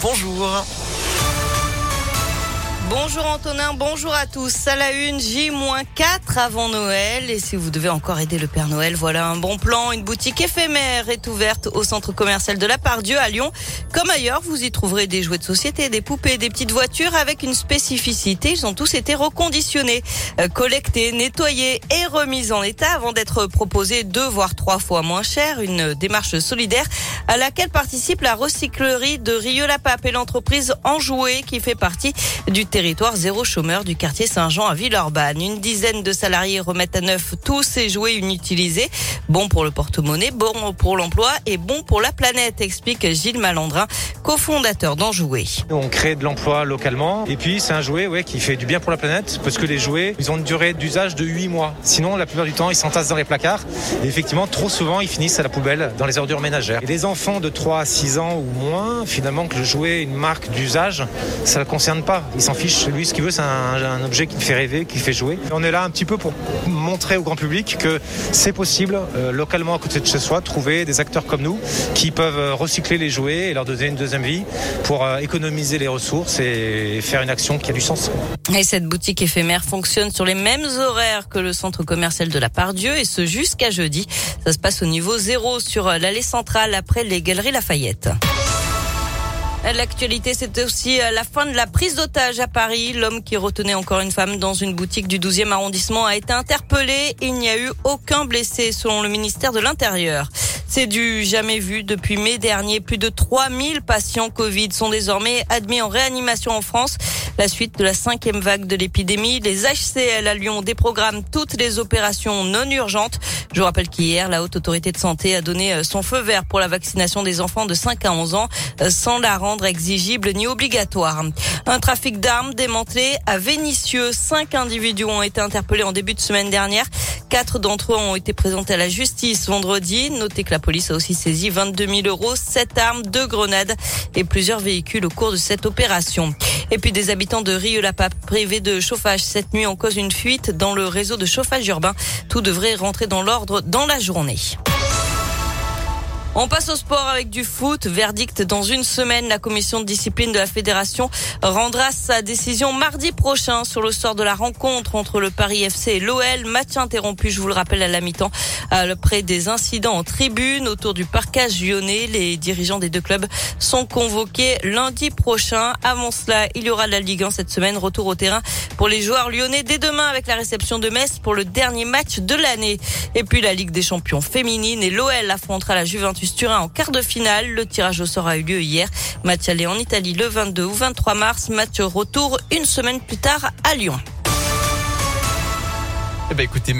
bonjour. Bonjour Antonin, bonjour à tous. À la une, J-4 avant Noël. Et si vous devez encore aider le Père Noël, voilà un bon plan. Une boutique éphémère est ouverte au centre commercial de la Pardieu à Lyon. Comme ailleurs, vous y trouverez des jouets de société, des poupées, des petites voitures avec une spécificité. Ils ont tous été reconditionnés, euh, collectés, nettoyés et remis en état avant d'être proposés deux voire trois fois moins cher. Une démarche solidaire à laquelle participe la recyclerie de Rieux-la-Pape et l'entreprise Enjoué qui fait partie du territoire zéro chômeur du quartier Saint-Jean à Villeurbanne. Une dizaine de salariés remettent à neuf tous ces jouets inutilisés. Bon pour le porte-monnaie, bon pour l'emploi et bon pour la planète, explique Gilles Malandrin, cofondateur d'Enjoué. On crée de l'emploi localement et puis c'est un jouet ouais, qui fait du bien pour la planète parce que les jouets, ils ont une durée d'usage de 8 mois. Sinon, la plupart du temps, ils s'entassent dans les placards et effectivement, trop souvent, ils finissent à la poubelle dans les ordures ménagères. Et les enfants enfant de 3 à 6 ans ou moins, finalement, que le jouet une marque d'usage, ça ne concerne pas. Il s'en fiche. Lui, ce qu'il veut, c'est un, objet qui fait rêver, qui fait jouer. on est là un petit peu pour montrer au grand public que c'est possible, euh, localement à côté de chez soi, trouver des acteurs comme nous qui peuvent euh, recycler les jouets et leur donner une deuxième vie pour euh, économiser les ressources et faire une action qui a du sens. Et cette boutique éphémère fonctionne sur les mêmes horaires que le centre commercial de la Pardieu et ce jusqu'à jeudi. Ça se passe au niveau zéro sur l'allée centrale après les Galeries Lafayette. L'actualité, c'est aussi euh, la fin de la prise d'otage à Paris. L'homme qui retenait encore une femme dans une boutique du 12e arrondissement a été interpellé. Il n'y a eu aucun blessé selon le ministère de l'Intérieur. C'est du jamais vu depuis mai dernier. Plus de 3000 patients Covid sont désormais admis en réanimation en France. La suite de la cinquième vague de l'épidémie, les HCL à Lyon déprogramment toutes les opérations non urgentes. Je vous rappelle qu'hier, la Haute Autorité de Santé a donné euh, son feu vert pour la vaccination des enfants de 5 à 11 ans euh, sans la rendre exigible ni obligatoire. Un trafic d'armes démantelé à Vénissieux. Cinq individus ont été interpellés en début de semaine dernière. Quatre d'entre eux ont été présentés à la justice vendredi. Notez que la police a aussi saisi 22 000 euros, sept armes, deux grenades et plusieurs véhicules au cours de cette opération. Et puis des habitants de Rieux-la-Pape privés de chauffage cette nuit en cause une fuite dans le réseau de chauffage urbain. Tout devrait rentrer dans l'ordre dans la journée. On passe au sport avec du foot. Verdict dans une semaine. La commission de discipline de la fédération rendra sa décision mardi prochain sur le sort de la rencontre entre le Paris FC et l'OL. Match interrompu, je vous le rappelle, à la mi-temps. Après des incidents en tribune autour du parcage lyonnais, les dirigeants des deux clubs sont convoqués lundi prochain. Avant cela, il y aura la Ligue 1 cette semaine. Retour au terrain pour les joueurs lyonnais dès demain avec la réception de Metz pour le dernier match de l'année. Et puis la Ligue des champions féminine et l'OL affrontera la Juventus Turin en quart de finale. Le tirage au sort a eu lieu hier. Match aller en Italie le 22 ou 23 mars. Match retour une semaine plus tard à Lyon. Eh ben écoutez,